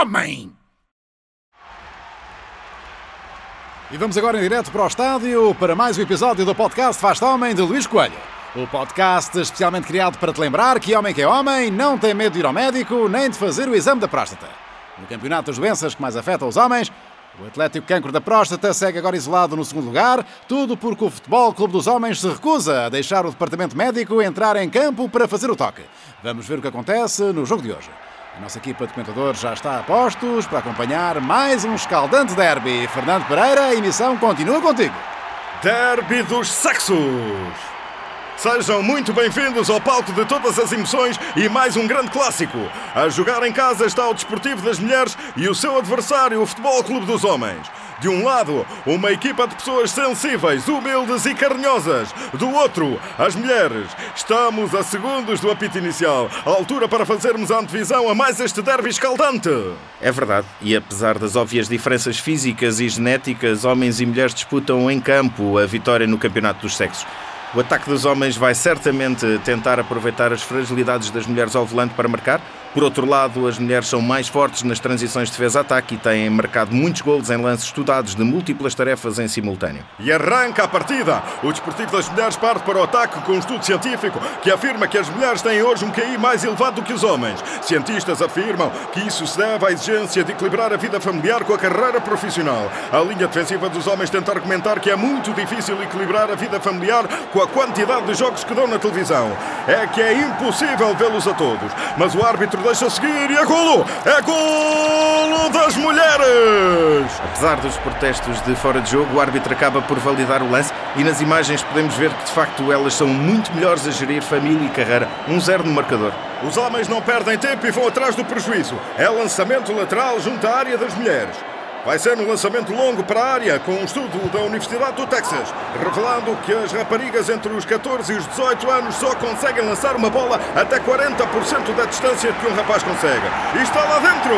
homem! E vamos agora em direto para o estádio para mais um episódio do podcast Faz Homem de Luís Coelho. O podcast especialmente criado para te lembrar que homem que é homem não tem medo de ir ao médico nem de fazer o exame da próstata. No campeonato das doenças que mais afetam os homens, o Atlético Cancro da Próstata segue agora isolado no segundo lugar, tudo porque o Futebol Clube dos Homens se recusa a deixar o departamento médico entrar em campo para fazer o toque. Vamos ver o que acontece no jogo de hoje. A nossa equipa de comentadores já está a postos para acompanhar mais um escaldante derby. Fernando Pereira, a emissão continua contigo. Derby dos sexos! Sejam muito bem-vindos ao palco de todas as emoções e mais um grande clássico. A jogar em casa está o Desportivo das Mulheres e o seu adversário, o Futebol Clube dos Homens. De um lado, uma equipa de pessoas sensíveis, humildes e carinhosas. Do outro, as mulheres. Estamos a segundos do apito inicial, a altura para fazermos a antevisão a mais este derby escaldante. É verdade, e apesar das óbvias diferenças físicas e genéticas, homens e mulheres disputam em campo a vitória no Campeonato dos Sexos. O ataque dos homens vai certamente tentar aproveitar as fragilidades das mulheres ao volante para marcar, por outro lado, as mulheres são mais fortes nas transições de defesa-ataque e têm marcado muitos golos em lances estudados de múltiplas tarefas em simultâneo. E arranca a partida! O Desportivo das Mulheres parte para o ataque com um estudo científico que afirma que as mulheres têm hoje um QI mais elevado do que os homens. Cientistas afirmam que isso se deve à exigência de equilibrar a vida familiar com a carreira profissional. A linha defensiva dos homens tenta argumentar que é muito difícil equilibrar a vida familiar com a quantidade de jogos que dão na televisão. É que é impossível vê-los a todos. Mas o árbitro deixa seguir e é golo! É golo das mulheres! Apesar dos protestos de fora de jogo, o árbitro acaba por validar o lance e nas imagens podemos ver que de facto elas são muito melhores a gerir família e carreira. 1-0 um no marcador. Os homens não perdem tempo e vão atrás do prejuízo. É lançamento lateral junto à área das mulheres. Vai ser um lançamento longo para a área, com um estudo da Universidade do Texas, revelando que as raparigas entre os 14 e os 18 anos só conseguem lançar uma bola até 40% da distância que um rapaz consegue. E está lá dentro!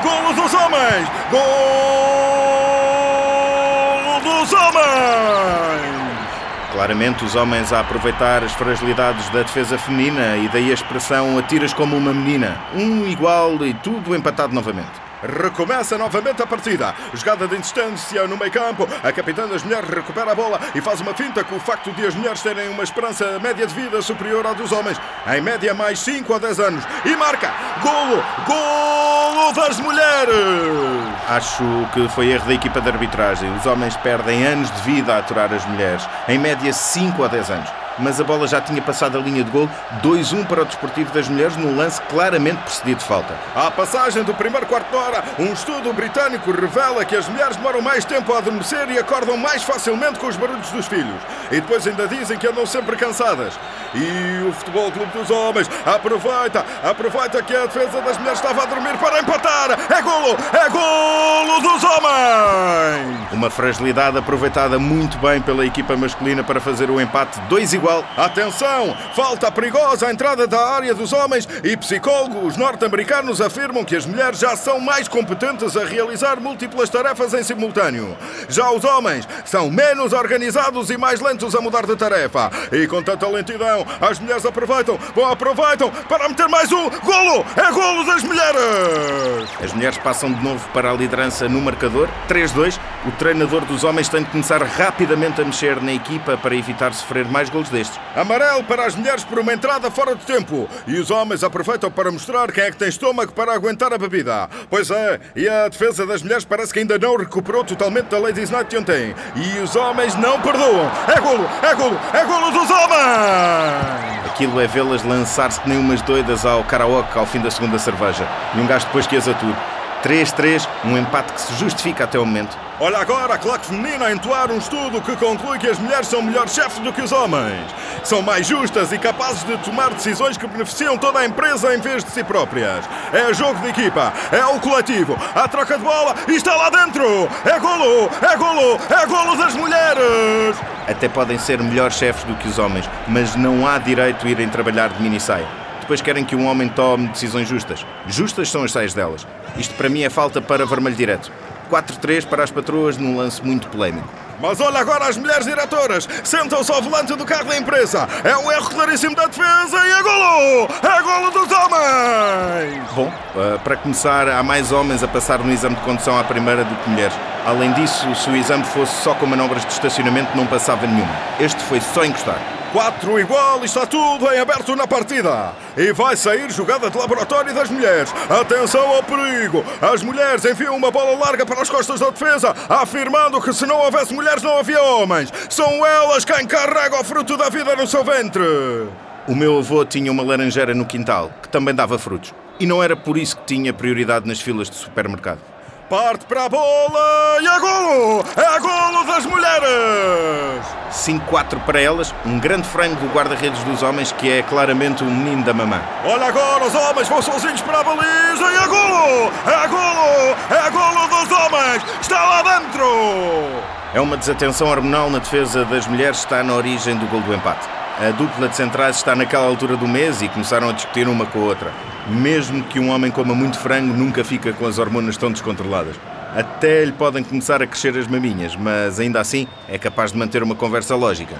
Golo dos homens! Golo dos homens! Claramente os homens a aproveitar as fragilidades da defesa feminina e daí a expressão atiras como uma menina. Um igual e tudo empatado novamente. Recomeça novamente a partida. Jogada de insistência no meio campo. A capitã das mulheres recupera a bola e faz uma finta com o facto de as mulheres terem uma esperança média de vida superior à dos homens. Em média, mais 5 a 10 anos. E marca! Golo! Golo das mulheres! Acho que foi erro da equipa de arbitragem. Os homens perdem anos de vida a aturar as mulheres. Em média, 5 a 10 anos mas a bola já tinha passado a linha de gol. 2-1 para o Desportivo das Mulheres, num lance claramente precedido de falta. À passagem do primeiro quarto de hora, um estudo britânico revela que as mulheres demoram mais tempo a adormecer e acordam mais facilmente com os barulhos dos filhos. E depois ainda dizem que andam sempre cansadas. E o Futebol Clube dos Homens aproveita, aproveita que a defesa das mulheres estava a dormir para empatar. É golo, é golo dos homens! Uma fragilidade aproveitada muito bem pela equipa masculina para fazer o empate 2 igual. Atenção, falta perigosa a entrada da área dos homens e psicólogos norte-americanos afirmam que as mulheres já são mais competentes a realizar múltiplas tarefas em simultâneo. Já os homens são menos organizados e mais lentos a mudar de tarefa. E com tanta lentidão, as mulheres aproveitam, bom, aproveitam para meter mais um golo! É golo das mulheres! As mulheres passam de novo para a liderança no marcador, 3-2. O treinador dos homens tem de começar rapidamente a mexer na equipa para evitar sofrer mais golos destes. Amarelo para as mulheres por uma entrada fora de tempo. E os homens aproveitam para mostrar quem é que tem estômago para aguentar a bebida. Pois é, e a defesa das mulheres parece que ainda não recuperou totalmente da Ladies Night de ontem. E os homens não perdoam. É golo, é golo, é golo dos homens! Aquilo é vê-las lançar-se que nem umas doidas ao karaoke ao fim da segunda cerveja. E um gajo depois que as ature. 3-3, um empate que se justifica até o momento. Olha agora a claque feminina a entoar um estudo que conclui que as mulheres são melhores chefes do que os homens. São mais justas e capazes de tomar decisões que beneficiam toda a empresa em vez de si próprias. É jogo de equipa, é o coletivo, a troca de bola e está lá dentro! É golo, é golo, é golo das mulheres! Até podem ser melhores chefes do que os homens, mas não há direito a irem trabalhar de minissaia. Depois querem que um homem tome decisões justas. Justas são as saias delas. Isto para mim é falta para vermelho direto. 4-3 para as patroas num lance muito polémico. Mas olha agora as mulheres diretoras. Sentam-se ao volante do carro da empresa. É um erro claríssimo da defesa e é golo! É golo dos homens! Bom, eh, para começar, há mais homens a passar no exame de condução à primeira do que mulheres. Além disso, se o exame fosse só com manobras de estacionamento, não passava nenhuma. Este foi só encostar. 4 igual e está tudo em aberto na partida. E vai sair jogada de laboratório das mulheres. Atenção ao perigo. As mulheres enfiam uma bola larga para as costas da defesa, afirmando que se não houvesse mulheres não havia homens. São elas quem carrega o fruto da vida no seu ventre. O meu avô tinha uma laranjeira no quintal, que também dava frutos. E não era por isso que tinha prioridade nas filas de supermercado. Parte para a bola e é golo! É golo das mulheres! 5-4 para elas, um grande frame do guarda-redes dos homens que é claramente o menino da mamã. Olha agora, os homens vão sozinhos para a baliza e é golo! É golo! É golo dos homens! Está lá dentro! É uma desatenção hormonal na defesa das mulheres, está na origem do gol do empate. A dupla de centrais está naquela altura do mês e começaram a discutir uma com a outra. Mesmo que um homem coma muito frango, nunca fica com as hormonas tão descontroladas. Até lhe podem começar a crescer as maminhas, mas ainda assim é capaz de manter uma conversa lógica.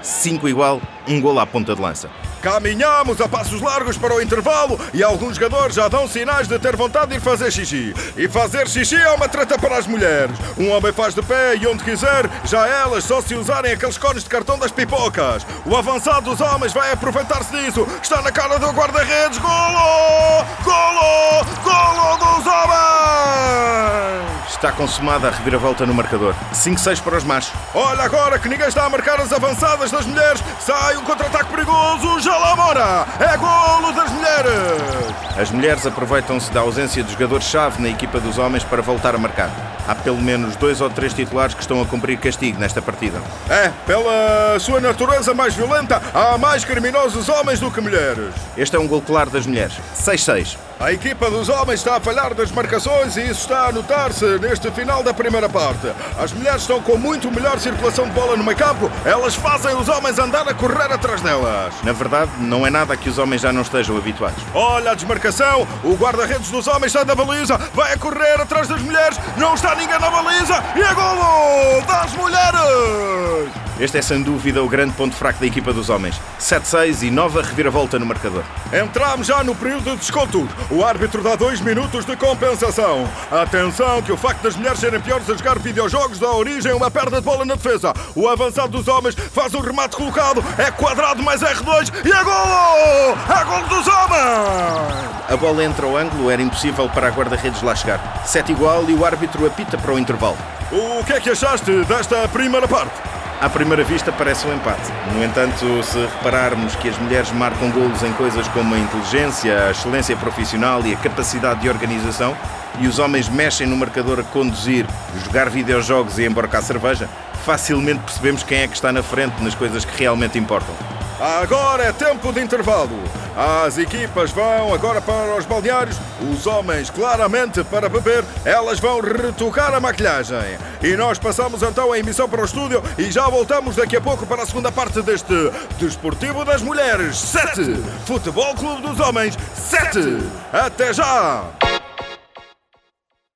5 igual, um gol à ponta de lança. Caminhamos a passos largos para o intervalo e alguns jogadores já dão sinais de ter vontade de ir fazer xixi. E fazer xixi é uma treta para as mulheres. Um homem faz de pé e onde quiser, já elas só se usarem aqueles cones de cartão das pipocas. O avançado dos homens vai aproveitar-se disso. Está na cara do guarda-redes. Golo! Golo! Golo dos homens! Está consumada a reviravolta no marcador. 5-6 para os machos. Olha agora que ninguém está a marcar as avançadas das mulheres. Sai um contra-ataque perigoso. Já lá mora. É golo das mulheres. As mulheres aproveitam-se da ausência de jogadores-chave na equipa dos homens para voltar a marcar. Há pelo menos dois ou três titulares que estão a cumprir castigo nesta partida. É, pela sua natureza mais violenta, há mais criminosos homens do que mulheres. Este é um gol claro das mulheres. 6-6. A equipa dos homens está a falhar das marcações e isso está a notar-se neste final da primeira parte. As mulheres estão com muito melhor circulação de bola no meio campo, elas fazem os homens andar a correr atrás delas. Na verdade, não é nada que os homens já não estejam habituados. Olha a desmarcação, o guarda-redes dos homens sai da baliza, vai a correr atrás das mulheres, não está ninguém na baliza e é golo das mulheres! Este é sem dúvida o grande ponto fraco da equipa dos homens. 7-6 e nova reviravolta no marcador. Entramos já no período de desconto. O árbitro dá dois minutos de compensação. Atenção que o facto das mulheres serem piores a jogar videojogos dá origem a uma perda de bola na defesa. O avançado dos homens faz um remate colocado, é quadrado mais R2 e é golo! É golo dos homens! A bola entra ao ângulo, era impossível para a guarda-redes lá chegar. 7 igual e o árbitro apita para o intervalo. O que é que achaste desta primeira parte? À primeira vista parece um empate. No entanto, se repararmos que as mulheres marcam golos em coisas como a inteligência, a excelência profissional e a capacidade de organização, e os homens mexem no marcador a conduzir, jogar videojogos e embarcar cerveja, facilmente percebemos quem é que está na frente nas coisas que realmente importam. Agora é tempo de intervalo. As equipas vão agora para os balneários, os homens claramente para beber, elas vão retocar a maquilhagem. E nós passamos então a emissão para o estúdio e já voltamos daqui a pouco para a segunda parte deste Desportivo das Mulheres 7, Futebol Clube dos Homens 7. Até já!